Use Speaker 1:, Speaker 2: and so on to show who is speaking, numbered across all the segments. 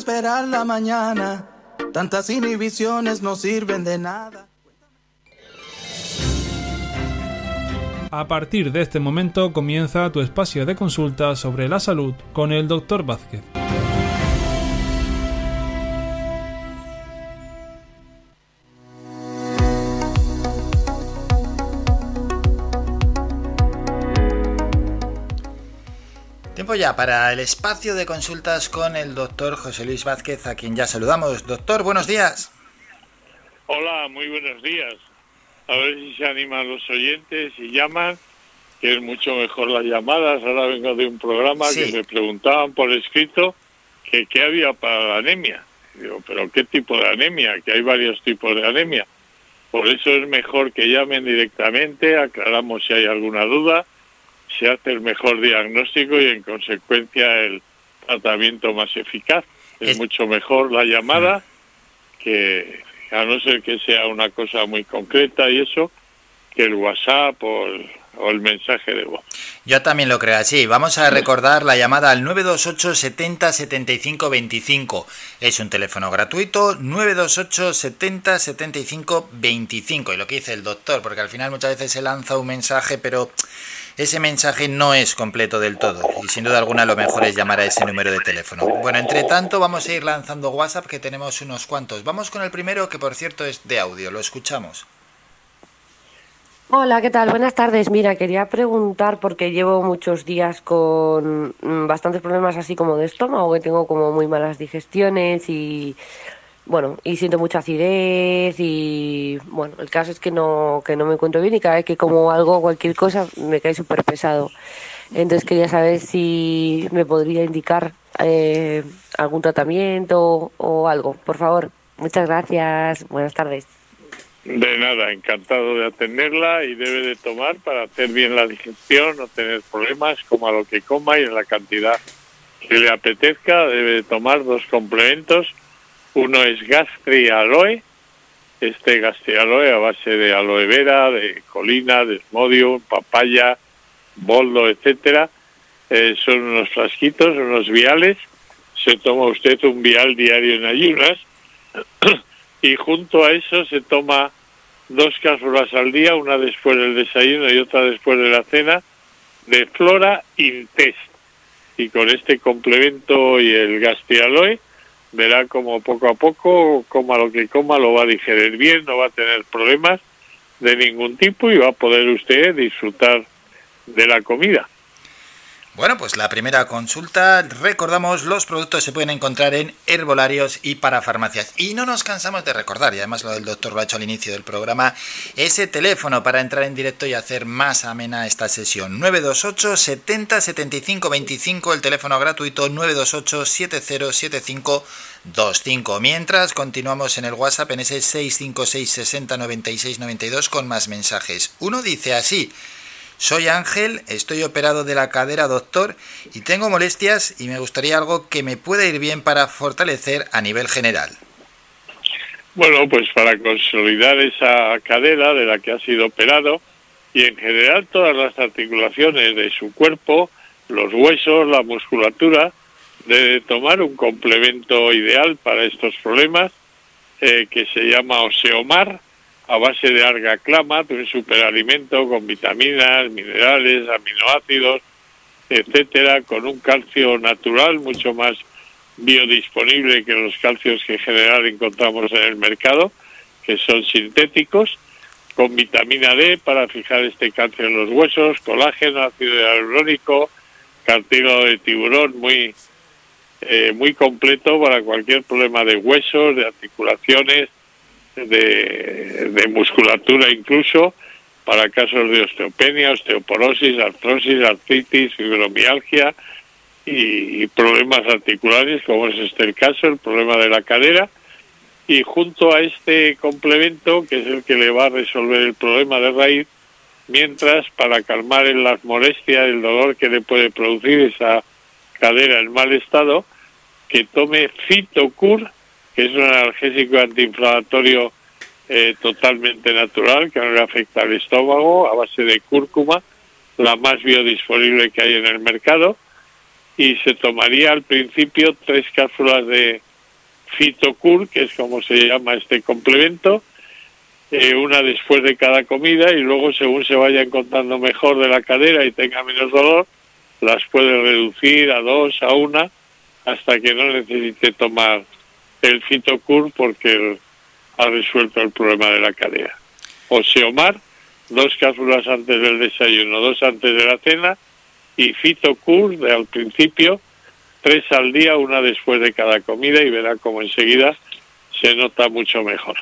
Speaker 1: esperar la mañana. Tantas inhibiciones no sirven de nada.
Speaker 2: A partir de este momento comienza tu espacio de consulta sobre la salud con el Dr. Vázquez.
Speaker 3: Ya para el espacio de consultas con el doctor José Luis Vázquez, a quien ya saludamos. Doctor, buenos días.
Speaker 4: Hola, muy buenos días. A ver si se animan los oyentes y llaman, que es mucho mejor las llamadas. Ahora vengo de un programa que me preguntaban por escrito que qué había para la anemia. Digo, pero ¿qué tipo de anemia? Que hay varios tipos de anemia. Por eso es mejor que llamen directamente, aclaramos si hay alguna duda se hace el mejor diagnóstico y en consecuencia el tratamiento más eficaz. Es, mucho mejor la llamada que, a no ser que sea una cosa muy concreta y eso, que el WhatsApp o el, mensaje de voz.
Speaker 3: Yo también lo creo así. Vamos a recordar la llamada al 928 70 75 25. Es un teléfono gratuito, 928 70 75 25. Y lo que dice el doctor, porque al final muchas veces se lanza un mensaje, pero ese mensaje no es completo del todo y sin duda alguna lo mejor es llamar a ese número de teléfono. Bueno, entre tanto vamos a ir lanzando WhatsApp que tenemos unos cuantos. Vamos con el primero que por cierto es de audio, lo escuchamos.
Speaker 5: Hola, ¿qué tal? Buenas tardes. Mira, quería preguntar porque llevo muchos días con mm, bastantes problemas así como de estómago, que tengo como muy malas digestiones y bueno, y siento mucha acidez y bueno, el caso es que no, que no me encuentro bien y cada vez que como algo, cualquier cosa, me cae súper pesado. Entonces quería saber si me podría indicar eh, algún tratamiento o algo, por favor. Muchas gracias, buenas tardes.
Speaker 4: De nada, encantado de atenderla y debe de tomar para hacer bien la digestión, no tener problemas, coma lo que coma y en la cantidad que le apetezca, debe de tomar dos complementos uno es Gastri Aloe, este Gastri Aloe a base de aloe vera, de colina, de esmodio, papaya, boldo, etcétera. Eh, son unos frasquitos, unos viales. Se toma usted un vial diario en ayunas y junto a eso se toma dos cápsulas al día, una después del desayuno y otra después de la cena, de Flora Intest. Y con este complemento y el Aloe verá como poco a poco, coma lo que coma, lo va a digerir bien, no va a tener problemas de ningún tipo y va a poder usted disfrutar de la comida.
Speaker 3: Bueno, pues la primera consulta, recordamos, los productos se pueden encontrar en herbolarios y para farmacias. Y no nos cansamos de recordar, y además lo del doctor lo ha hecho al inicio del programa, ese teléfono para entrar en directo y hacer más amena esta sesión. 928 70 75 25, el teléfono gratuito 928 7075 25. Mientras continuamos en el WhatsApp en ese 656 60 96 92 con más mensajes. Uno dice así. Soy Ángel, estoy operado de la cadera, doctor, y tengo molestias y me gustaría algo que me pueda ir bien para fortalecer a nivel general.
Speaker 4: Bueno, pues para consolidar esa cadera de la que ha sido operado y en general todas las articulaciones de su cuerpo, los huesos, la musculatura, debe tomar un complemento ideal para estos problemas eh, que se llama Oseomar a base de alga clama, un superalimento con vitaminas, minerales, aminoácidos, etcétera, con un calcio natural mucho más biodisponible que los calcios que en general encontramos en el mercado, que son sintéticos, con vitamina D para fijar este calcio en los huesos, colágeno, ácido hialurónico, cartílago de tiburón muy eh, muy completo para cualquier problema de huesos, de articulaciones, de, musculatura incluso, para casos de osteopenia, osteoporosis, artrosis, artritis, fibromialgia y, problemas articulares, como es este el caso, el problema de la cadera. Y junto a este complemento, que es el que le va a resolver el problema de raíz, mientras para calmar las molestias, el dolor que le puede producir esa cadera en mal estado, que tome Fitocur es un analgésico antiinflamatorio eh, totalmente natural, que no le afecta al estómago, a base de cúrcuma, la más biodisponible que hay en el mercado, y se tomaría al principio tres cápsulas de Fitocur, que es como se llama este complemento, eh, una después de cada comida y luego según se vaya encontrando mejor de la cadera y tenga menos dolor, las puede reducir a dos, a una, hasta que no necesite tomar el Fitocur porque ha resuelto el problema de la cadera. O Seomar, dos cápsulas antes del desayuno, dos antes de la cena y Fitocur de al principio, tres al día, una después de cada comida y verá como enseguida se nota mucho mejor.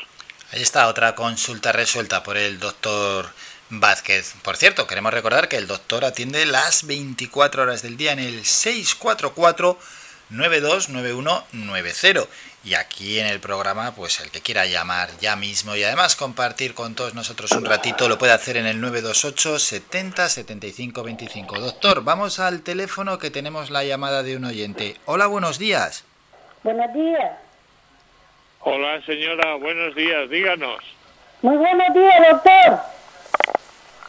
Speaker 3: Ahí está otra consulta resuelta por el doctor Vázquez. Por cierto, queremos recordar que el doctor atiende las 24 horas del día en el 644 929190 y aquí en el programa pues el que quiera llamar ya mismo y además compartir con todos nosotros un ratito lo puede hacer en el 928 70 75 25 doctor vamos al teléfono que tenemos la llamada de un oyente. Hola buenos días.
Speaker 6: Buenos días.
Speaker 4: Hola señora buenos días díganos.
Speaker 6: Muy buenos días doctor.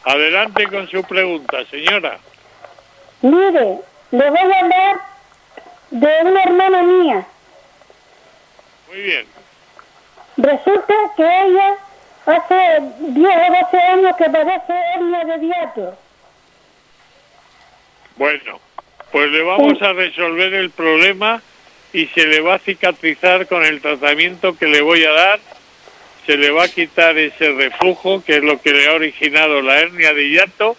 Speaker 4: Adelante con su pregunta señora.
Speaker 6: Mire le voy a hablar de una hermana mía.
Speaker 4: Muy bien.
Speaker 6: Resulta que ella hace 10 o 12 años que padece hernia de diato.
Speaker 4: Bueno, pues le vamos a resolver el problema y se le va a cicatrizar con el tratamiento que le voy a dar. Se le va a quitar ese reflujo, que es lo que le ha originado la hernia de hiato,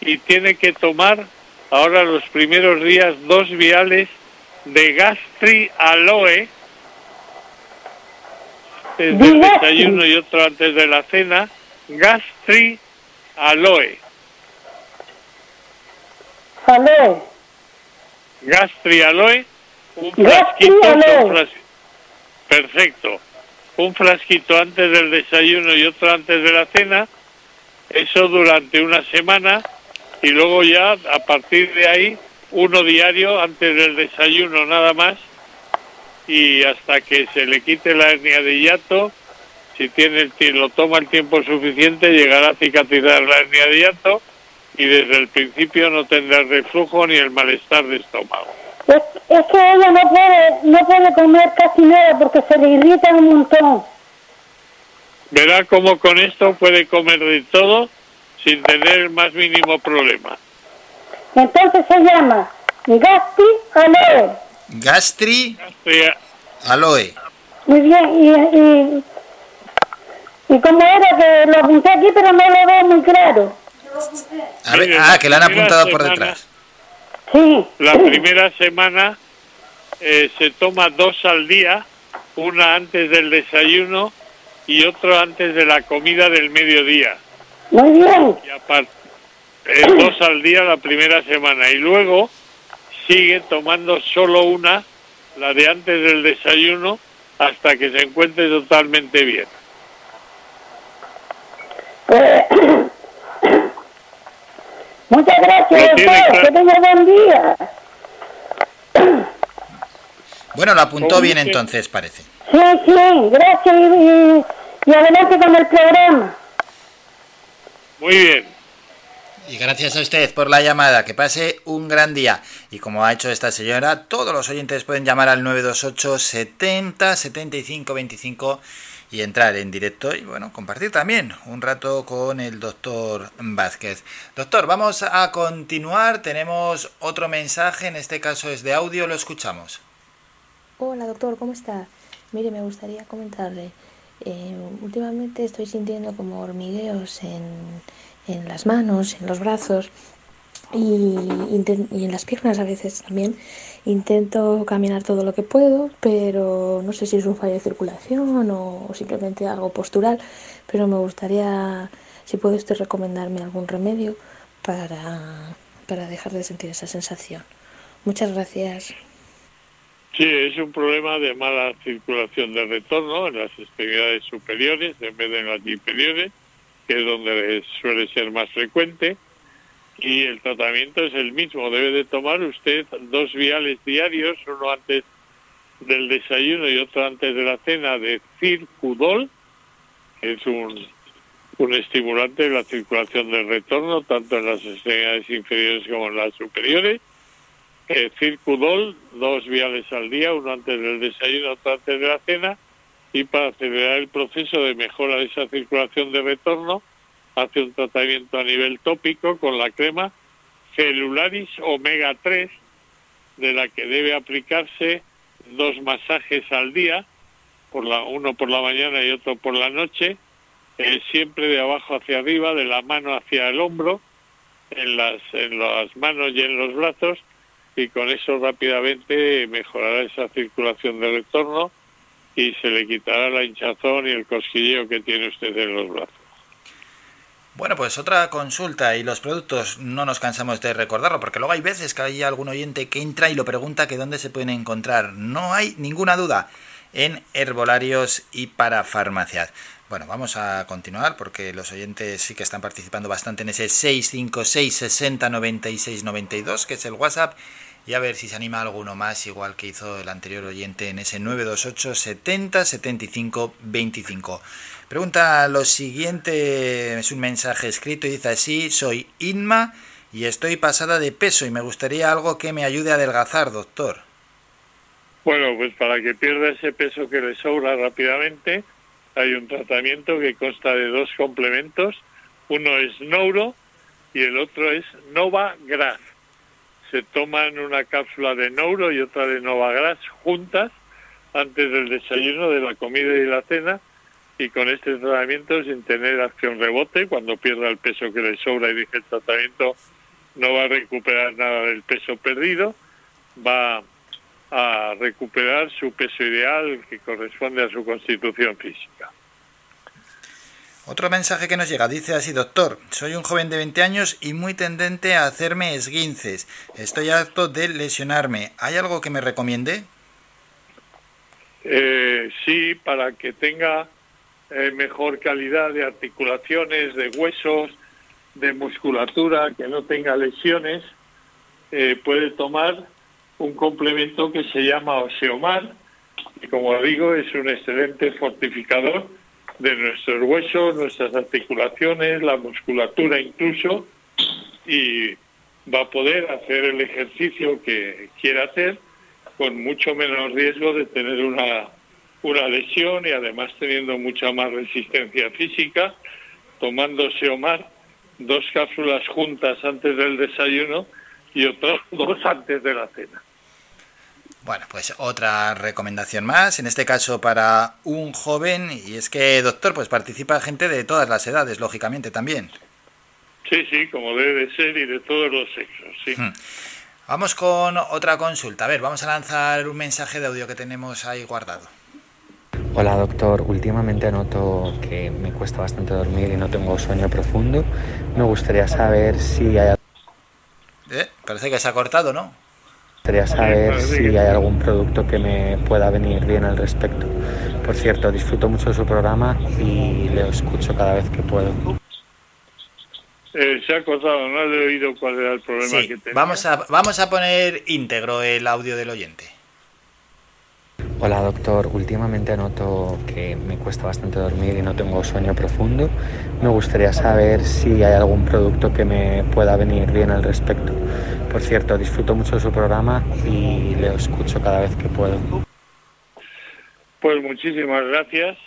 Speaker 4: y tiene que tomar ahora los primeros días dos viales de gastri aloe desde el desayuno y otro antes de la cena gastri aloe.
Speaker 6: Aloe.
Speaker 4: Gastri aloe un frasquito perfecto. Un frasquito antes del desayuno y otro antes de la cena eso durante una semana y luego ya a partir de ahí uno diario antes del desayuno nada más y hasta que se le quite la hernia de hiato, si tiene el, lo toma el tiempo suficiente llegará a cicatrizar la hernia de hiato y desde el principio no tendrá el reflujo ni el malestar de estómago.
Speaker 6: Es, es que ella no puede, no puede comer casi nada porque se le irrita un montón.
Speaker 4: Verá cómo con esto puede comer de todo sin tener el más mínimo problema.
Speaker 6: Entonces se llama Gastri Aloe.
Speaker 3: Gastri, Aloe.
Speaker 6: Muy bien, y, y, y como era que lo apunté aquí, pero no lo veo muy claro.
Speaker 3: A ver, ah, que lo han apuntado por detrás.
Speaker 6: Sí.
Speaker 4: La primera semana eh, se toma dos al día, una antes del desayuno y otro antes de la comida del mediodía.
Speaker 6: Muy bien.
Speaker 4: Y aparte, eh, dos al día la primera semana y luego sigue tomando solo una, la de antes del desayuno, hasta que se encuentre totalmente bien.
Speaker 6: Eh, muchas gracias, doctor. Que tenga buen día.
Speaker 3: Bueno, lo apuntó bien entonces, parece.
Speaker 6: Sí, sí, gracias y, y adelante con el programa.
Speaker 4: Muy bien.
Speaker 3: Y gracias a usted por la llamada. Que pase un gran día. Y como ha hecho esta señora, todos los oyentes pueden llamar al 928 70 75 25 y entrar en directo y bueno, compartir también un rato con el doctor Vázquez. Doctor, vamos a continuar. Tenemos otro mensaje, en este caso es de audio, lo escuchamos.
Speaker 7: Hola doctor, ¿cómo está? Mire, me gustaría comentarle. Eh, últimamente estoy sintiendo como hormigueos en, en las manos, en los brazos y, en las piernas a veces también. Intento caminar todo lo que puedo, pero no sé si es un fallo de circulación o simplemente algo postural, pero me gustaría, si puede usted recomendarme algún remedio para, para dejar de sentir esa sensación. Muchas gracias.
Speaker 4: Sí, es un problema de mala circulación de retorno en las extremidades superiores en vez de en las inferiores que es donde suele ser más frecuente, y el tratamiento es el mismo. Debe de tomar usted dos viales diarios, uno antes del desayuno y otro antes de la cena, de Circudol, que es un un estimulante de la circulación del retorno, tanto en las extremidades inferiores como en las superiores. Eh, Circudol, dos viales al día, uno antes del desayuno, otro antes de la cena, y para acelerar el proceso de mejora de esa circulación de retorno, hace un tratamiento a nivel tópico con la crema Celularis Omega 3, de la que debe aplicarse dos masajes al día, por la, uno por la mañana y otro por la noche, eh, siempre de abajo hacia arriba, de la mano hacia el hombro, en las, en las manos y en los brazos, y con eso rápidamente mejorará esa circulación de retorno y se le quitará la hinchazón y el cosquilleo que tiene usted en los brazos.
Speaker 3: Bueno, pues otra consulta y los productos no nos cansamos de recordarlo porque luego hay veces que hay algún oyente que entra y lo pregunta que dónde se pueden encontrar. No hay ninguna duda en herbolarios y para farmacias. Bueno, vamos a continuar porque los oyentes sí que están participando bastante en ese 656 60 96 92, que es el WhatsApp, y a ver si se anima alguno más, igual que hizo el anterior oyente en ese 928 70 75 25. Pregunta lo siguiente, es un mensaje escrito y dice así, soy Inma y estoy pasada de peso y me gustaría algo que me ayude a adelgazar, doctor.
Speaker 4: Bueno, pues para que pierda ese peso que le sobra rápidamente, hay un tratamiento que consta de dos complementos. Uno es Nouro y el otro es Nova Gras. Se toman una cápsula de Nouro y otra de Nova Gras juntas antes del desayuno, de la comida y la cena y con este tratamiento sin tener acción rebote, cuando pierda el peso que le sobra y dije el tratamiento no va a recuperar nada del peso perdido, va a recuperar su peso ideal que corresponde a su constitución física.
Speaker 3: Otro mensaje que nos llega dice así, doctor, soy un joven de 20 años y muy tendente a hacerme esguinces. Estoy harto de lesionarme. ¿Hay algo que me recomiende?
Speaker 4: Eh, sí, para que tenga eh, mejor calidad de articulaciones, de huesos, de musculatura, que no tenga lesiones, eh, puede tomar un complemento que se llama Oseomar, y como digo, es un excelente fortificador de nuestros huesos, nuestras articulaciones, la musculatura incluso, y va a poder hacer el ejercicio que quiera hacer con mucho menos riesgo de tener una una lesión y además teniendo mucha más resistencia física, tomándose Omar dos cápsulas juntas antes del desayuno y otras dos antes de la cena.
Speaker 3: Bueno, pues otra recomendación más, en este caso para un joven, y es que, doctor, pues participa gente de todas las edades, lógicamente también.
Speaker 4: Sí, sí, como debe de ser y de todos los sexos, sí. Hmm.
Speaker 3: Vamos con otra consulta. A ver, vamos a lanzar un mensaje de audio que tenemos ahí guardado.
Speaker 8: Hola doctor, últimamente noto que me cuesta bastante dormir y no tengo sueño profundo. Me gustaría saber si hay...
Speaker 3: Eh, parece que se ha cortado, ¿no?
Speaker 8: Me gustaría saber si hay algún producto que me pueda venir bien al respecto. Por cierto, disfruto mucho de su programa y le escucho cada vez que puedo.
Speaker 4: Eh, se ha cortado, no he oído cuál era el problema que tenía.
Speaker 3: Vamos a, vamos a poner íntegro el audio del oyente.
Speaker 8: Hola doctor, últimamente noto que me cuesta bastante dormir y no tengo sueño profundo. Me gustaría saber si hay algún producto que me pueda venir bien al respecto. Por cierto, disfruto mucho de su programa y le escucho cada vez que puedo.
Speaker 4: Pues muchísimas gracias.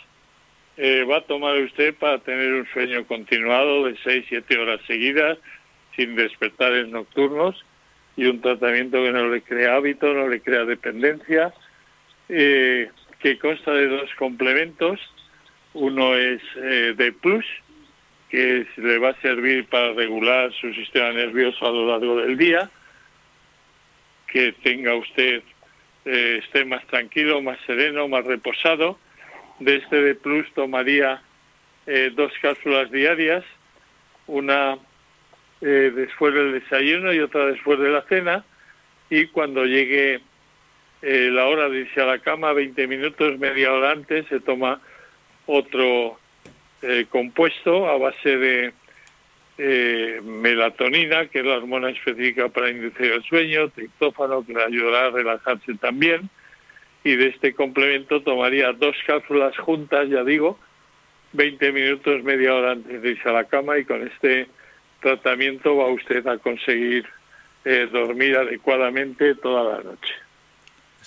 Speaker 4: Eh, va a tomar usted para tener un sueño continuado de 6-7 horas seguidas sin despertares nocturnos y un tratamiento que no le crea hábito, no le crea dependencia eh, que consta de dos complementos. Uno es eh, de Plus, que le va a servir para regular su sistema nervioso a lo largo del día, que tenga usted, eh, esté más tranquilo, más sereno, más reposado. De este de Plus tomaría eh, dos cápsulas diarias, una después del desayuno y otra después de la cena, y cuando llegue eh, la hora de irse a la cama, 20 minutos, media hora antes, se toma otro eh, compuesto a base de eh, melatonina, que es la hormona específica para inducir el sueño, triptófano, que le ayudará a relajarse también, y de este complemento tomaría dos cápsulas juntas, ya digo, 20 minutos, media hora antes de irse a la cama y con este tratamiento va usted a conseguir eh, dormir adecuadamente toda la noche.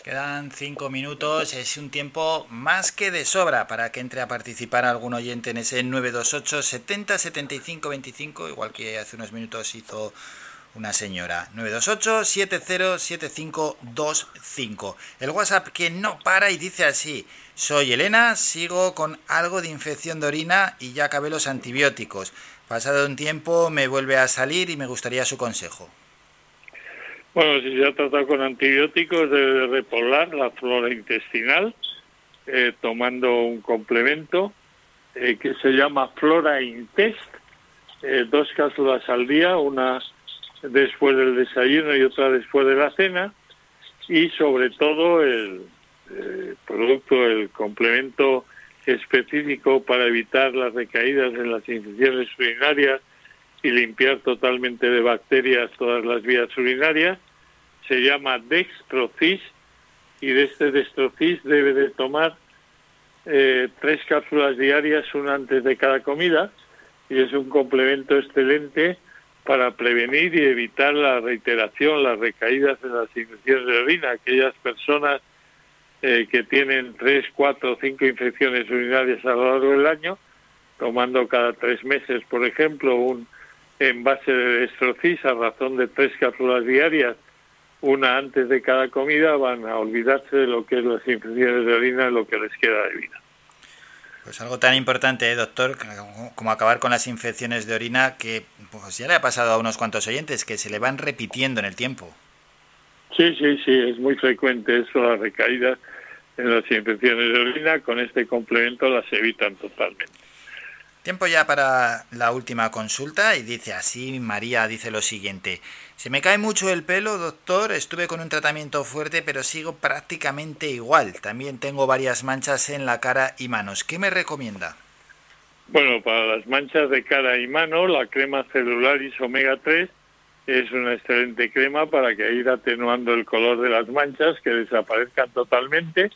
Speaker 3: Quedan cinco minutos, es un tiempo más que de sobra para que entre a participar algún oyente en ese 928 70 75 25, igual que hace unos minutos hizo una señora. 928 707525. El WhatsApp que no para y dice así: Soy Elena, sigo con algo de infección de orina y ya acabé los antibióticos. Pasado un tiempo me vuelve a salir y me gustaría su consejo.
Speaker 4: Bueno, si se ha tratado con antibióticos, debe repoblar la flora intestinal, eh, tomando un complemento eh, que se llama Flora Intest, eh, dos cápsulas al día, una después del desayuno y otra después de la cena, y sobre todo el producto, el complemento específico para evitar las recaídas en las infecciones urinarias y limpiar totalmente de bacterias todas las vías urinarias. Se llama Dextrocis y de este Dextrocis debe de tomar eh, tres cápsulas diarias, una antes de cada comida, y es un complemento excelente para prevenir y evitar la reiteración, las recaídas en las infecciones de orina. Aquellas personas eh, que tienen tres, cuatro, cinco infecciones urinarias a lo largo del año, tomando cada tres meses, por ejemplo, un envase de estrocis a razón de tres cápsulas diarias, una antes de cada comida, van a olvidarse de lo que es las infecciones de orina y lo que les queda de vida.
Speaker 3: Pues algo tan importante, ¿eh, doctor, como acabar con las infecciones de orina que pues ya le ha pasado a unos cuantos oyentes que se le van repitiendo en el tiempo.
Speaker 4: Sí, sí, sí, es muy frecuente eso, las recaídas en las infecciones de orina, con este complemento las evitan totalmente.
Speaker 3: Tiempo ya para la última consulta y dice así, María dice lo siguiente, se me cae mucho el pelo, doctor, estuve con un tratamiento fuerte pero sigo prácticamente igual, también tengo varias manchas en la cara y manos, ¿qué me recomienda?
Speaker 4: Bueno, para las manchas de cara y mano, la crema Celularis Omega 3 es una excelente crema para que ir atenuando el color de las manchas, que desaparezcan totalmente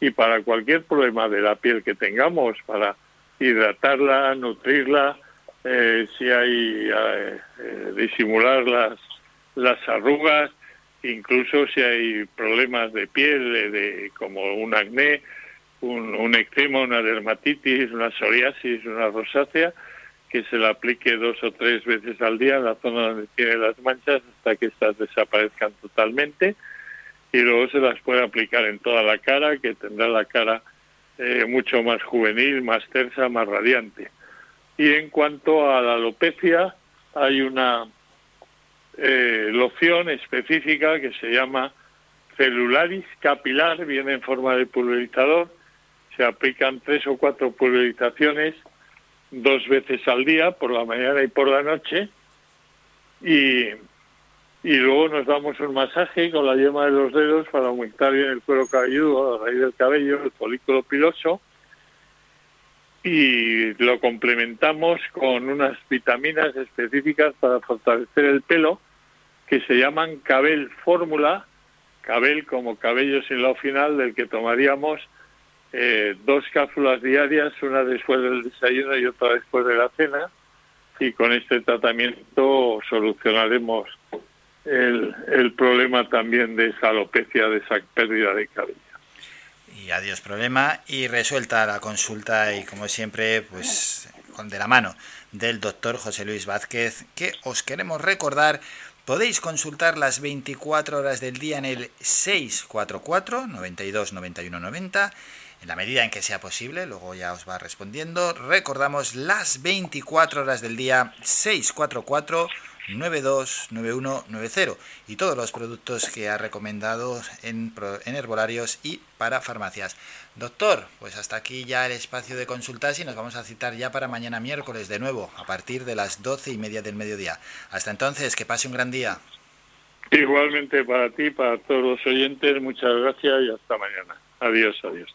Speaker 4: y para cualquier problema de la piel que tengamos, para hidratarla, nutrirla, eh, si hay eh, eh, disimular las, las arrugas, incluso si hay problemas de piel, de, como un acné, un, un eczema, una dermatitis, una psoriasis, una rosácea, que se la aplique dos o tres veces al día en la zona donde tiene las manchas hasta que estas desaparezcan totalmente y luego se las puede aplicar en toda la cara, que tendrá la cara eh, mucho más juvenil, más tersa, más radiante. Y en cuanto a la alopecia, hay una eh, loción específica que se llama celularis capilar, viene en forma de pulverizador, se aplican tres o cuatro pulverizaciones dos veces al día, por la mañana y por la noche, y, y luego nos damos un masaje con la yema de los dedos para aumentar bien el cuero cabelludo, la raíz del cabello, el folículo piloso, y lo complementamos con unas vitaminas específicas para fortalecer el pelo que se llaman Cabel Fórmula, Cabel como cabello sin lo final del que tomaríamos eh, dos cápsulas diarias, una después del desayuno y otra después de la cena, y con este tratamiento solucionaremos el, problema también de esa alopecia, de esa pérdida de cabello.
Speaker 3: Y adiós problema y resuelta la consulta y como siempre pues con de la mano del doctor José Luis Vázquez que os queremos recordar Podéis consultar las 24 horas del día en el 644 92 91 90 en la medida en que sea posible, luego ya os va respondiendo. Recordamos las 24 horas del día 644 929190 y todos los productos que ha recomendado en, en herbolarios y para farmacias. Doctor, pues hasta aquí ya el espacio de consultas y nos vamos a citar ya para mañana miércoles de nuevo, a partir de las doce y media del mediodía. Hasta entonces, que pase un gran día.
Speaker 4: Igualmente para ti, para todos los oyentes, muchas gracias y hasta mañana. Adiós, adiós.